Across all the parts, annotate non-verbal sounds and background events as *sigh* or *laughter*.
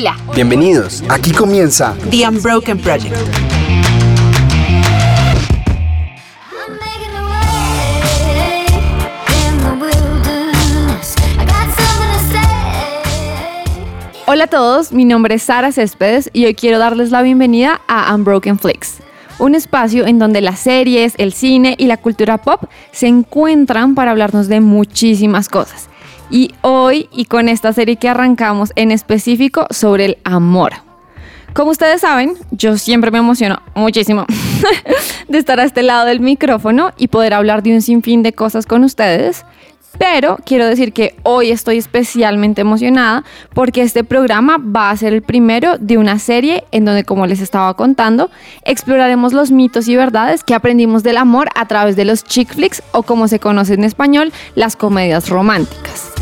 Hola. Bienvenidos. Aquí comienza The Unbroken Project. Hola a todos, mi nombre es Sara Céspedes y hoy quiero darles la bienvenida a Unbroken Flicks, un espacio en donde las series, el cine y la cultura pop se encuentran para hablarnos de muchísimas cosas. Y hoy, y con esta serie que arrancamos en específico sobre el amor. Como ustedes saben, yo siempre me emociono muchísimo *laughs* de estar a este lado del micrófono y poder hablar de un sinfín de cosas con ustedes. Pero quiero decir que hoy estoy especialmente emocionada porque este programa va a ser el primero de una serie en donde, como les estaba contando, exploraremos los mitos y verdades que aprendimos del amor a través de los chick flicks o como se conoce en español, las comedias románticas.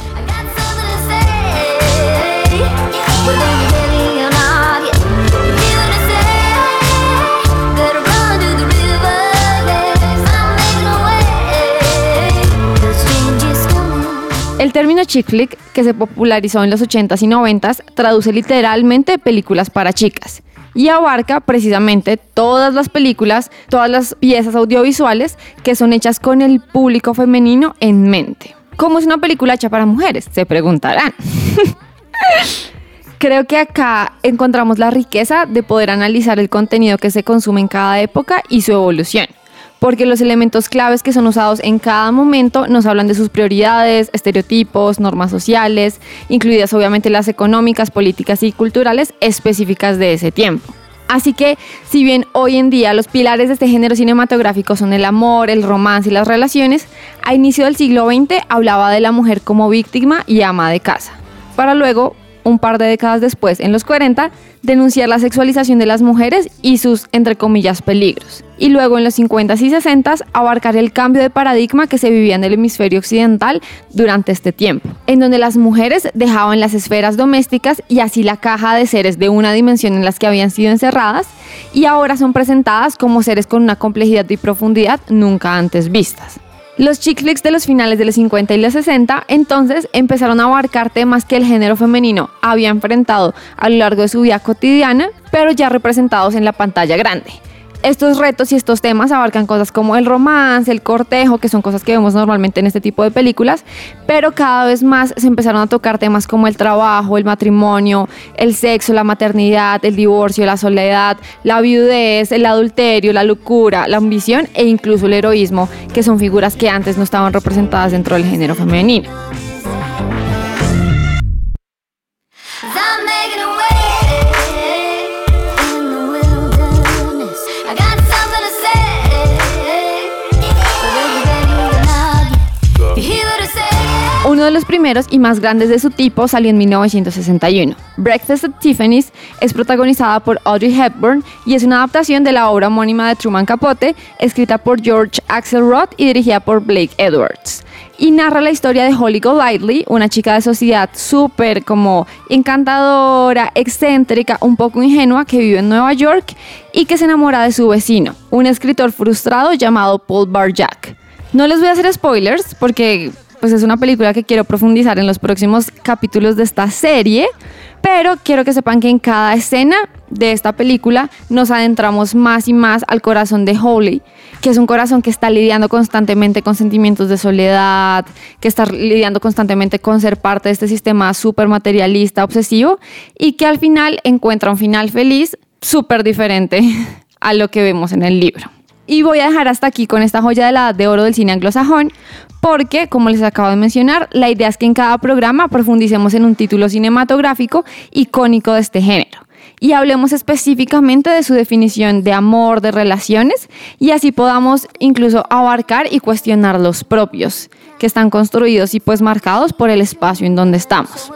El término chick flick, que se popularizó en los 80s y 90s, traduce literalmente películas para chicas y abarca precisamente todas las películas, todas las piezas audiovisuales que son hechas con el público femenino en mente. ¿Cómo es una película hecha para mujeres? Se preguntarán. *laughs* Creo que acá encontramos la riqueza de poder analizar el contenido que se consume en cada época y su evolución porque los elementos claves que son usados en cada momento nos hablan de sus prioridades, estereotipos, normas sociales, incluidas obviamente las económicas, políticas y culturales específicas de ese tiempo. Así que, si bien hoy en día los pilares de este género cinematográfico son el amor, el romance y las relaciones, a inicio del siglo XX hablaba de la mujer como víctima y ama de casa, para luego un par de décadas después, en los 40, denunciar la sexualización de las mujeres y sus, entre comillas, peligros. Y luego en los 50 y 60 abarcar el cambio de paradigma que se vivía en el hemisferio occidental durante este tiempo, en donde las mujeres dejaban las esferas domésticas y así la caja de seres de una dimensión en las que habían sido encerradas y ahora son presentadas como seres con una complejidad y profundidad nunca antes vistas. Los chick flicks de los finales de los 50 y los 60 entonces empezaron a abarcar temas que el género femenino había enfrentado a lo largo de su vida cotidiana, pero ya representados en la pantalla grande. Estos retos y estos temas abarcan cosas como el romance, el cortejo, que son cosas que vemos normalmente en este tipo de películas, pero cada vez más se empezaron a tocar temas como el trabajo, el matrimonio, el sexo, la maternidad, el divorcio, la soledad, la viudez, el adulterio, la locura, la ambición e incluso el heroísmo, que son figuras que antes no estaban representadas dentro del género femenino. Uno de los primeros y más grandes de su tipo salió en 1961. Breakfast at Tiffany's es protagonizada por Audrey Hepburn y es una adaptación de la obra homónima de Truman Capote, escrita por George Axelrod y dirigida por Blake Edwards. Y narra la historia de Holly Golightly, una chica de sociedad súper como encantadora, excéntrica, un poco ingenua que vive en Nueva York y que se enamora de su vecino, un escritor frustrado llamado Paul Barjack. No les voy a hacer spoilers porque pues es una película que quiero profundizar en los próximos capítulos de esta serie, pero quiero que sepan que en cada escena de esta película nos adentramos más y más al corazón de Holly, que es un corazón que está lidiando constantemente con sentimientos de soledad, que está lidiando constantemente con ser parte de este sistema súper materialista, obsesivo, y que al final encuentra un final feliz súper diferente a lo que vemos en el libro. Y voy a dejar hasta aquí con esta joya de la edad de oro del cine anglosajón, porque, como les acabo de mencionar, la idea es que en cada programa profundicemos en un título cinematográfico icónico de este género. Y hablemos específicamente de su definición de amor, de relaciones, y así podamos incluso abarcar y cuestionar los propios, que están construidos y pues marcados por el espacio en donde estamos.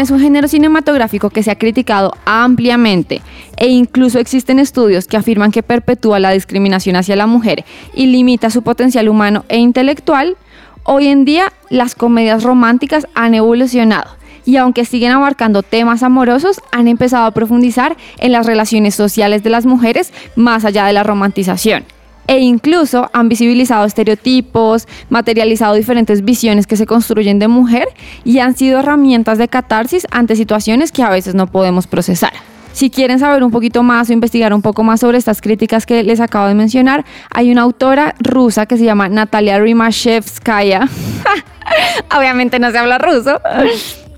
Es un género cinematográfico que se ha criticado ampliamente e incluso existen estudios que afirman que perpetúa la discriminación hacia la mujer y limita su potencial humano e intelectual, hoy en día las comedias románticas han evolucionado y aunque siguen abarcando temas amorosos, han empezado a profundizar en las relaciones sociales de las mujeres más allá de la romantización. E incluso han visibilizado estereotipos, materializado diferentes visiones que se construyen de mujer y han sido herramientas de catarsis ante situaciones que a veces no podemos procesar. Si quieren saber un poquito más o investigar un poco más sobre estas críticas que les acabo de mencionar, hay una autora rusa que se llama Natalia Rimashevskaya. *laughs* Obviamente no se habla ruso.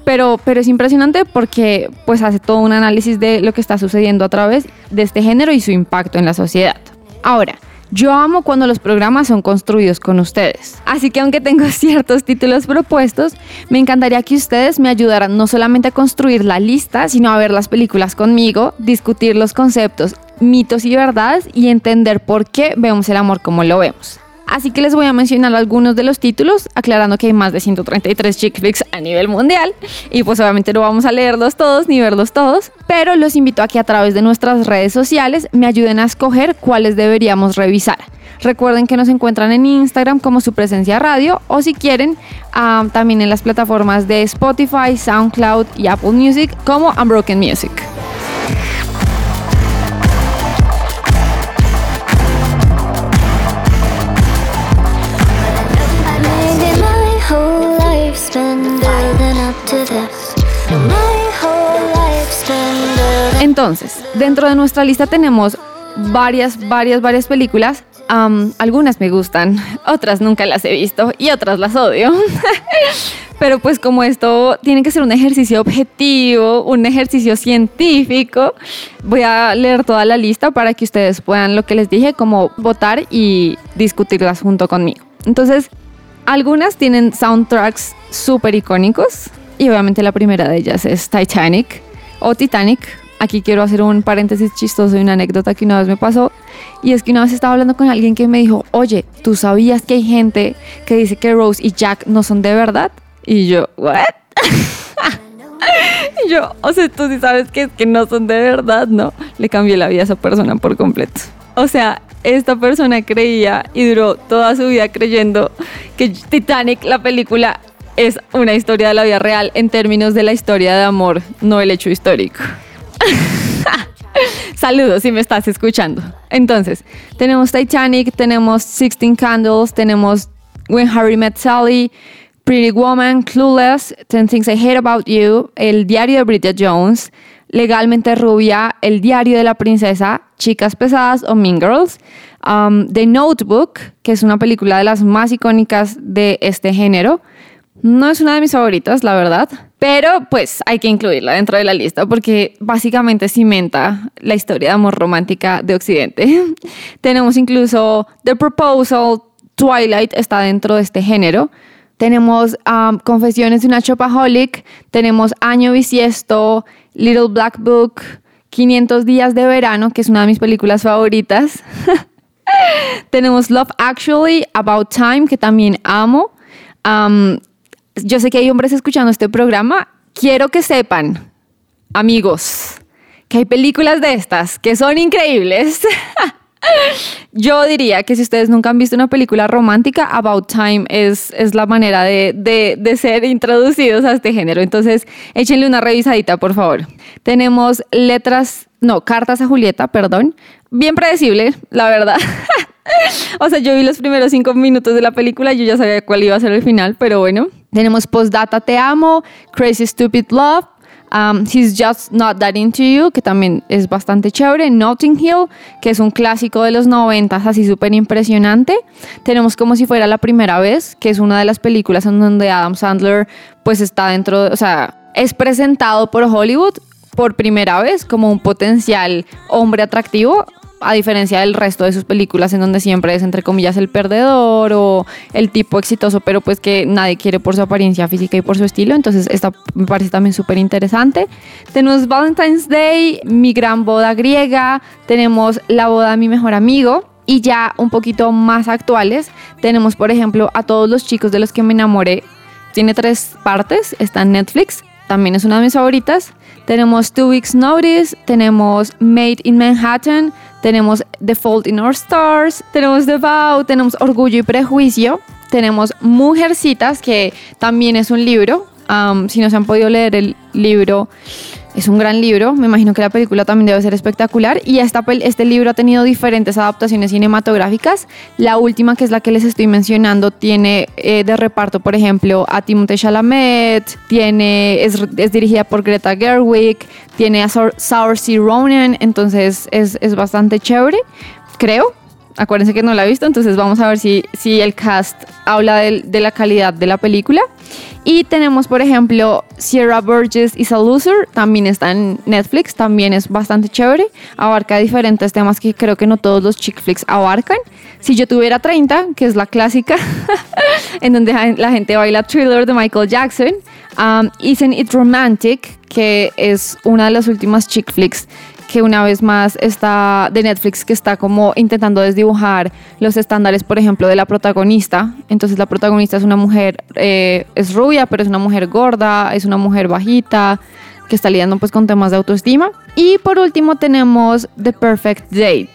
Pero, pero es impresionante porque pues hace todo un análisis de lo que está sucediendo a través de este género y su impacto en la sociedad. Ahora, yo amo cuando los programas son construidos con ustedes. Así que aunque tengo *laughs* ciertos títulos propuestos, me encantaría que ustedes me ayudaran no solamente a construir la lista, sino a ver las películas conmigo, discutir los conceptos, mitos y verdades y entender por qué vemos el amor como lo vemos. Así que les voy a mencionar algunos de los títulos, aclarando que hay más de 133 chick flicks a nivel mundial y pues obviamente no vamos a leerlos todos ni verlos todos, pero los invito a que a través de nuestras redes sociales me ayuden a escoger cuáles deberíamos revisar. Recuerden que nos encuentran en Instagram como su presencia radio o si quieren también en las plataformas de Spotify, SoundCloud y Apple Music como Unbroken Music. Entonces, dentro de nuestra lista tenemos varias, varias, varias películas. algunas me gustan, otras nunca las he visto y otras las odio. *laughs* Pero pues como esto tiene que ser un ejercicio objetivo, un ejercicio científico, voy a leer toda la lista para que ustedes puedan, lo que les dije, como votar y discutirlas junto conmigo. Entonces, algunas tienen soundtracks súper icónicos y obviamente la primera de ellas es Titanic o Titanic Aquí quiero hacer un paréntesis chistoso y una anécdota que una vez me pasó. Y es que una vez estaba hablando con alguien que me dijo, oye, ¿tú sabías que hay gente que dice que Rose y Jack no son de verdad? Y yo, ¿what? *laughs* y yo, o sea, tú sí sabes que que no son de verdad, ¿no? Le cambié la vida a esa persona por completo. O sea, esta persona creía y duró toda su vida creyendo que Titanic, la película, es una historia de la vida real en términos de la historia de amor, no el hecho histórico. *laughs* Saludos si me estás escuchando. Entonces, tenemos Titanic, tenemos Sixteen Candles, tenemos When Harry Met Sally, Pretty Woman, Clueless, Ten Things I Hate About You, El Diario de Bridget Jones, Legalmente Rubia, El Diario de la Princesa, Chicas Pesadas o Mean Girls, um, The Notebook, que es una película de las más icónicas de este género. No es una de mis favoritas, la verdad, pero pues hay que incluirla dentro de la lista porque básicamente cimenta la historia de amor romántica de Occidente. *laughs* Tenemos incluso The Proposal, Twilight está dentro de este género. Tenemos um, Confesiones de una Chopaholic, tenemos Año Bisiesto, Little Black Book, 500 días de verano, que es una de mis películas favoritas. *laughs* tenemos Love Actually, About Time, que también amo. Yo sé que hay hombres escuchando este programa, quiero que sepan, amigos, que hay películas de estas que son increíbles. *laughs* Yo diría que si ustedes nunca han visto una película romántica, About Time es, es la manera de, de, de, ser introducidos a este género. Entonces, échenle una revisadita, por favor. Tenemos letras, no, cartas a Julieta, perdón. Bien predecible, la verdad. *laughs* o sea, yo vi los primeros cinco minutos de la película y yo ya sabía cuál iba a ser el final, pero bueno. Tenemos Postdata Te Amo, Crazy Stupid Love, um, He's Just Not That Into You, que también es bastante chévere. Notting Hill, que es un clásico de los 90, así súper impresionante. Tenemos Como si fuera la primera vez, que es una de las películas en donde Adam Sandler pues está dentro, o sea, es presentado por Hollywood por primera vez como un potencial hombre atractivo a diferencia del resto de sus películas en donde siempre es entre comillas el perdedor o el tipo exitoso, pero pues que nadie quiere por su apariencia física y por su estilo. Entonces esta me parece también súper interesante. Tenemos Valentine's Day, mi gran boda griega, tenemos la boda de mi mejor amigo. Y ya un poquito más actuales, tenemos por ejemplo a todos los chicos de los que me enamoré. Tiene tres partes, está en Netflix, también es una de mis favoritas. Tenemos Two Weeks Notice, tenemos Made in Manhattan, tenemos The Fault in Our Stars, tenemos The tenemos Orgullo y Prejuicio, tenemos Mujercitas, que también es un libro, si no se han podido leer el libro, es un gran libro. Me imagino que la película también debe ser espectacular. Y esta, este libro ha tenido diferentes adaptaciones cinematográficas. La última, que es la que les estoy mencionando, tiene eh, de reparto, por ejemplo, a Timothée Chalamet, tiene, es, es dirigida por Greta Gerwig, tiene a Saoirse Ronan, entonces es, es bastante chévere, creo. Acuérdense que no la he visto, entonces vamos a ver si, si el cast habla de, la calidad de la película. Y tenemos, por ejemplo, Sierra Burgess is a Loser, también está en Netflix, también es bastante chévere, abarca diferentes temas que creo que no todos los chick flicks abarcan. Si yo tuviera 30, que es la clásica, *laughs* en donde la gente baila Thriller de Michael Jackson, um, Isn't It Romantic, que es una de las últimas chick flicks que una vez más está de Netflix que está como intentando desdibujar los estándares, por ejemplo, de la protagonista. Entonces la protagonista es una mujer, eh, es rubia, pero es una mujer gorda, es una mujer bajita, que está lidiando pues con temas de autoestima. Y por último tenemos The Perfect Date.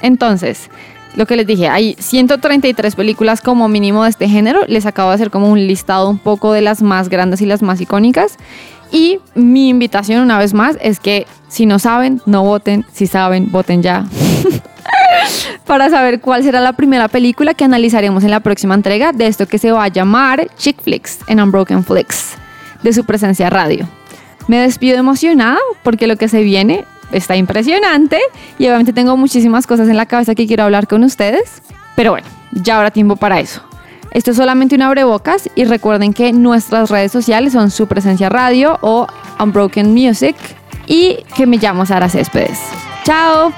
Entonces, lo que les dije, hay 133 películas como mínimo de este género. Les acabo de hacer como un listado un poco de las más grandes y las más icónicas. Y mi invitación una vez más es que si no saben, no voten. Si saben, voten ya. *laughs* Para saber cuál será la primera película que analizaremos en la próxima entrega de esto que se va a llamar Chick Flicks en Unbroken Flicks, de su presencia radio. Me despido emocionada porque lo que se viene está impresionante y obviamente tengo muchísimas cosas en la cabeza que quiero hablar con ustedes. Pero bueno, ya habrá tiempo para eso. Esto es solamente un abrebocas y recuerden que nuestras redes sociales son su presencia radio o Unbroken Music y que me llamo Sara Céspedes. ¡Chao!